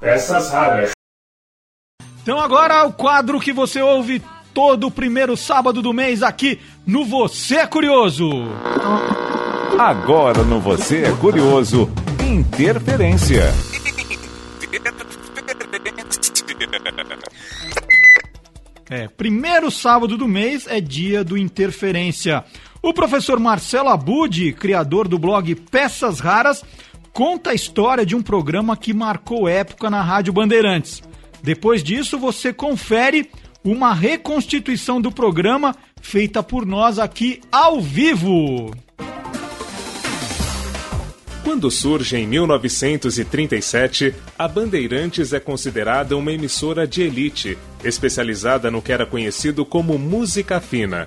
Peças raras. Então agora o quadro que você ouve todo o primeiro sábado do mês aqui no Você é Curioso. Agora no Você é Curioso, Interferência. É, primeiro sábado do mês é dia do Interferência. O professor Marcelo Abud, criador do blog Peças Raras, conta a história de um programa que marcou época na Rádio Bandeirantes. Depois disso, você confere uma reconstituição do programa feita por nós aqui ao vivo. Quando surge em 1937, a Bandeirantes é considerada uma emissora de elite, especializada no que era conhecido como música fina.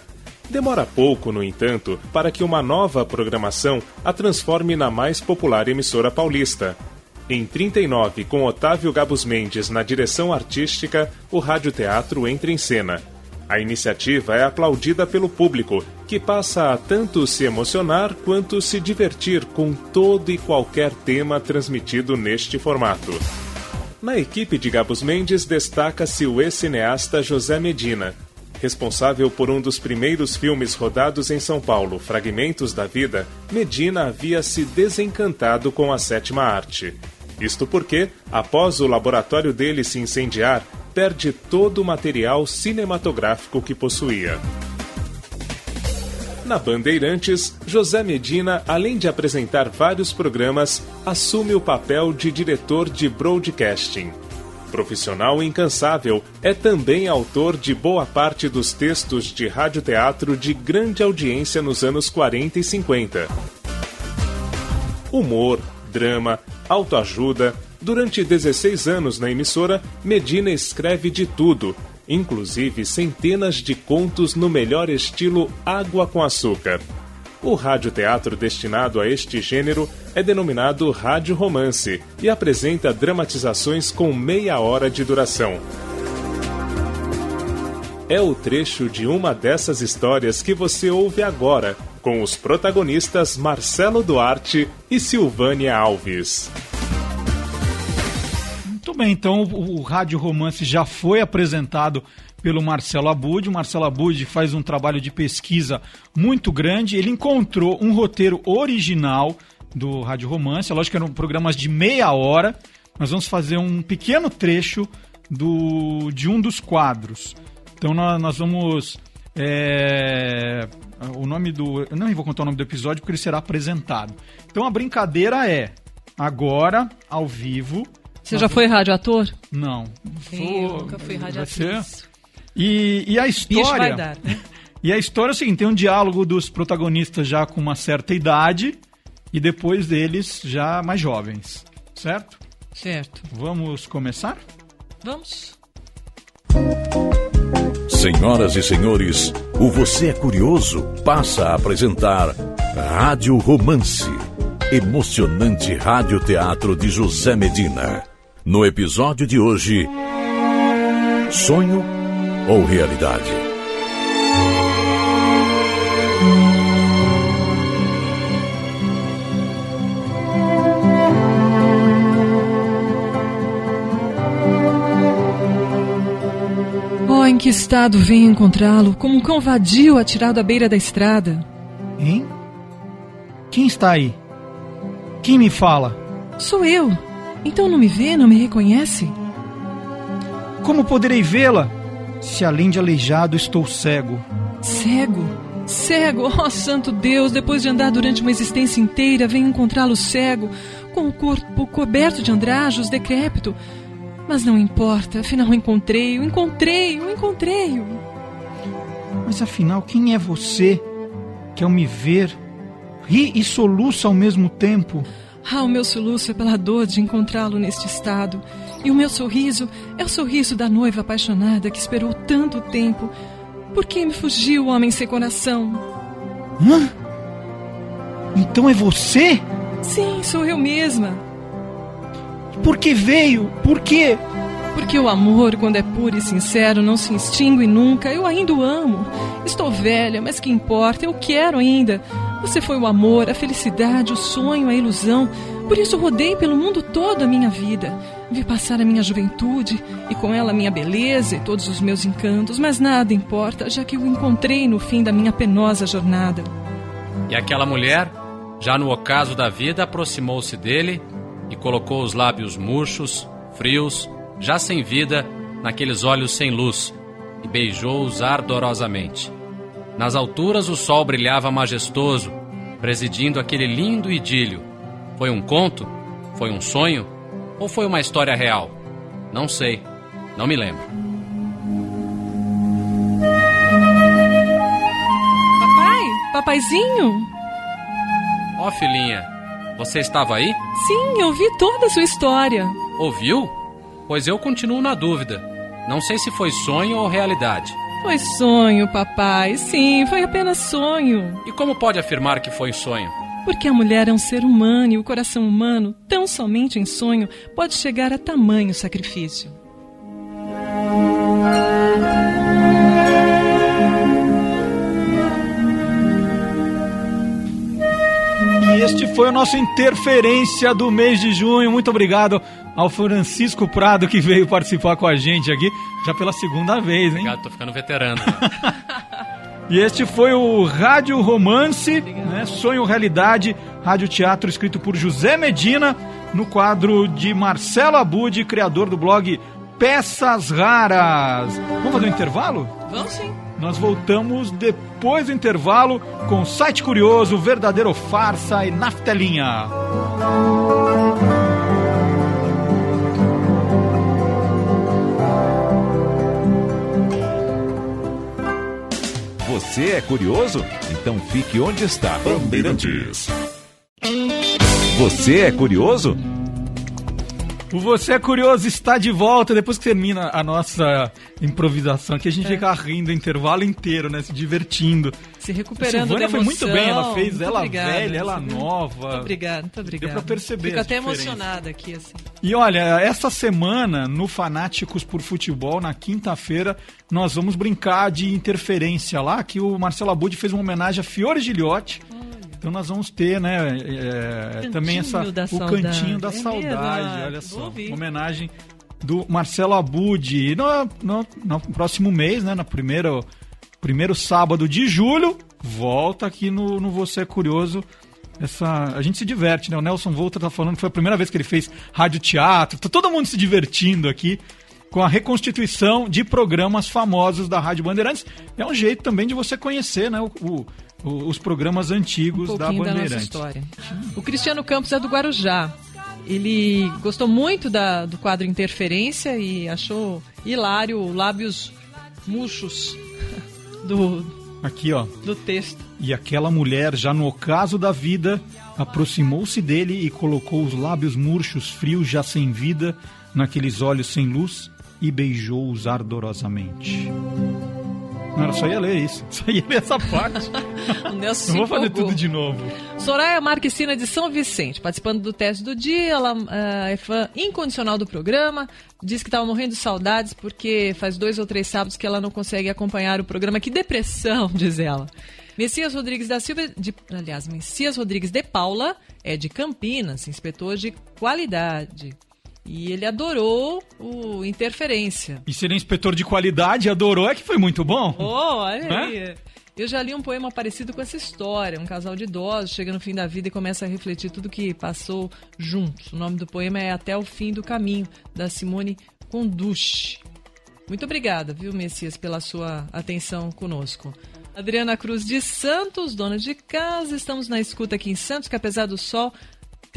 Demora pouco, no entanto, para que uma nova programação a transforme na mais popular emissora paulista. Em 39, com Otávio Gabus Mendes na direção artística, o radioteatro entra em cena. A iniciativa é aplaudida pelo público, que passa a tanto se emocionar quanto se divertir com todo e qualquer tema transmitido neste formato. Na equipe de Gabus Mendes destaca-se o ex-cineasta José Medina, Responsável por um dos primeiros filmes rodados em São Paulo, Fragmentos da Vida, Medina havia se desencantado com a sétima arte. Isto porque, após o laboratório dele se incendiar, perde todo o material cinematográfico que possuía. Na Bandeirantes, José Medina, além de apresentar vários programas, assume o papel de diretor de broadcasting. Profissional incansável, é também autor de boa parte dos textos de radioteatro de grande audiência nos anos 40 e 50. Humor, drama, autoajuda. Durante 16 anos na emissora, Medina escreve de tudo, inclusive centenas de contos no melhor estilo água com açúcar. O radioteatro destinado a este gênero é denominado rádio romance e apresenta dramatizações com meia hora de duração. É o trecho de uma dessas histórias que você ouve agora, com os protagonistas Marcelo Duarte e Silvânia Alves. Muito bem, então o, o Rádio Romance já foi apresentado pelo Marcelo Abud. O Marcelo Abud faz um trabalho de pesquisa muito grande. Ele encontrou um roteiro original do Rádio Romance. Lógico que eram programas de meia hora. Nós vamos fazer um pequeno trecho do, de um dos quadros. Então nós, nós vamos. É, o nome do. Eu não vou contar o nome do episódio porque ele será apresentado. Então a brincadeira é agora, ao vivo. Você já foi radioator? Não. Eu nunca fui radioatriz. E, e a história. vai dar, né? E a história é o seguinte: tem um diálogo dos protagonistas já com uma certa idade e depois deles já mais jovens, certo? Certo. Vamos começar? Vamos. Senhoras e senhores, o Você é Curioso passa a apresentar Rádio Romance, emocionante radioteatro de José Medina. No episódio de hoje, Sonho ou Realidade? Oh, em que estado venho encontrá-lo, como um cão vadio atirado à beira da estrada. Hein? Quem está aí? Quem me fala? Sou eu. Então não me vê, não me reconhece? Como poderei vê-la se além de aleijado estou cego? Cego? Cego? Oh, santo Deus, depois de andar durante uma existência inteira, venho encontrá-lo cego, com o corpo coberto de andrajos, decrépito. Mas não importa, afinal encontrei-o, encontrei-o, encontrei-o. Mas afinal, quem é você que ao me ver ri e soluça ao mesmo tempo? Ah, o meu soluço é pela dor de encontrá-lo neste estado. E o meu sorriso é o sorriso da noiva apaixonada que esperou tanto tempo. Por que me fugiu o homem sem coração? Hã? Então é você? Sim, sou eu mesma. Por que veio? Por quê? Porque o amor, quando é puro e sincero, não se extingue nunca. Eu ainda o amo. Estou velha, mas que importa? Eu quero ainda. Você foi o amor, a felicidade, o sonho, a ilusão. Por isso rodei pelo mundo todo a minha vida. Vi passar a minha juventude e com ela a minha beleza e todos os meus encantos, mas nada importa, já que o encontrei no fim da minha penosa jornada. E aquela mulher, já no ocaso da vida, aproximou-se dele e colocou os lábios murchos, frios, já sem vida, naqueles olhos sem luz, e beijou-os ardorosamente. Nas alturas o sol brilhava majestoso, presidindo aquele lindo idílio. Foi um conto? Foi um sonho? Ou foi uma história real? Não sei, não me lembro. Papai, papaizinho? Ó oh, filhinha, você estava aí? Sim, eu vi toda a sua história. Ouviu? Pois eu continuo na dúvida. Não sei se foi sonho ou realidade. Foi sonho, papai. Sim, foi apenas sonho. E como pode afirmar que foi sonho? Porque a mulher é um ser humano e o coração humano, tão somente em sonho, pode chegar a tamanho sacrifício. Este foi o nosso Interferência do mês de junho. Muito obrigado ao Francisco Prado que veio participar com a gente aqui, já pela segunda vez, hein? Obrigado, tô ficando veterano. e este foi o Rádio Romance, né? Sonho Realidade, rádio teatro escrito por José Medina, no quadro de Marcelo Abud, criador do blog Peças Raras. Vamos fazer um intervalo? Vamos sim. Nós voltamos depois do intervalo com Site Curioso, Verdadeiro Farsa e Naftelinha. Você é curioso? Então fique onde está. Bandeirantes. Você é curioso? O Você é Curioso está de volta depois que termina a nossa improvisação aqui. A gente é. fica rindo o intervalo inteiro, né? Se divertindo. Se recuperando. A Silvânia foi muito bem, ela fez muito ela velha, ela nova. Muito obrigada, muito obrigada. Deu pra perceber. Fico até emocionada aqui, assim. E olha, essa semana, no Fanáticos por Futebol, na quinta-feira, nós vamos brincar de interferência lá, que o Marcelo Abud fez uma homenagem a Fiore Gilhote. Então nós vamos ter, né, é, também essa o saudade. cantinho da é saudade, mesmo? olha só, homenagem do Marcelo Abud. No, no, no, próximo mês, né, no primeiro, primeiro sábado de julho, volta aqui no, no Você é Curioso. Essa, a gente se diverte, né? O Nelson Volta tá falando que foi a primeira vez que ele fez rádio teatro. Tá todo mundo se divertindo aqui com a reconstituição de programas famosos da Rádio Bandeirantes. É um jeito também de você conhecer, né, o, o os programas antigos um da pouquinho Bandeirantes. da nossa história. O Cristiano Campos é do Guarujá. Ele gostou muito da, do quadro Interferência e achou hilário lábios murchos do, Aqui, ó. do texto. E aquela mulher, já no ocaso da vida, aproximou-se dele e colocou os lábios murchos, frios, já sem vida, naqueles olhos sem luz e beijou-os ardorosamente. Não, só ia ler isso. Só ia ler essa parte. O Nelson Não vou fazer tudo de novo. Soraya Marquecina de São Vicente, participando do teste do dia, ela ah, é fã incondicional do programa, diz que estava morrendo de saudades porque faz dois ou três sábados que ela não consegue acompanhar o programa. Que depressão, diz ela. Messias Rodrigues da Silva, de, aliás, Messias Rodrigues de Paula é de Campinas, inspetor de qualidade. E ele adorou o Interferência. E ser inspetor de qualidade, adorou, é que foi muito bom. Oh, olha Né? aí. Eu já li um poema parecido com essa história. Um casal de idosos chega no fim da vida e começa a refletir tudo que passou juntos. O nome do poema é Até o Fim do Caminho, da Simone Conduche. Muito obrigada, viu, Messias, pela sua atenção conosco. Adriana Cruz de Santos, dona de casa. Estamos na escuta aqui em Santos, que apesar do sol,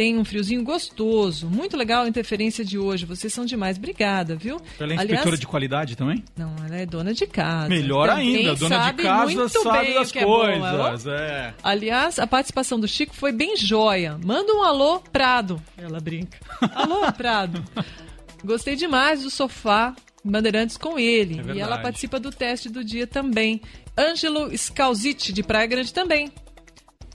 tem um friozinho gostoso. Muito legal a interferência de hoje. Vocês são demais. Obrigada, viu? Ela é inspetora de qualidade também? Não, ela é dona de casa. Melhor Também ainda, dona de sabe casa muito sabe bem das é bom, coisas. ó. é. Aliás, a participação do Chico foi bem joia. Manda um alô, Prado. Ela brinca. Alô, Prado. Gostei demais do sofá Bandeirantes com ele. É e ela participa do teste do dia também. Ângelo Scalziti, de Praia Grande, também.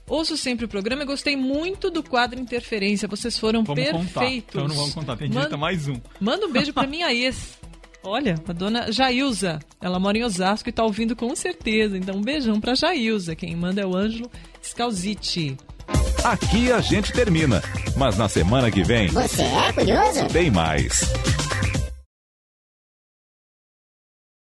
Ouço sempre o programa e gostei muito do quadro Interferência. Vocês foram Vamos contar. perfeitos. Então não vamos contar, tem Manda- direito a mais um. Manda um beijo pra minha ex. Olha, a dona Jailza. Ela mora em Osasco e tá ouvindo com certeza. Então, um beijão pra Jailza. Quem manda é o Ângelo Scalziti. Aqui a gente termina, mas na semana que vem Você é curioso? tem mais.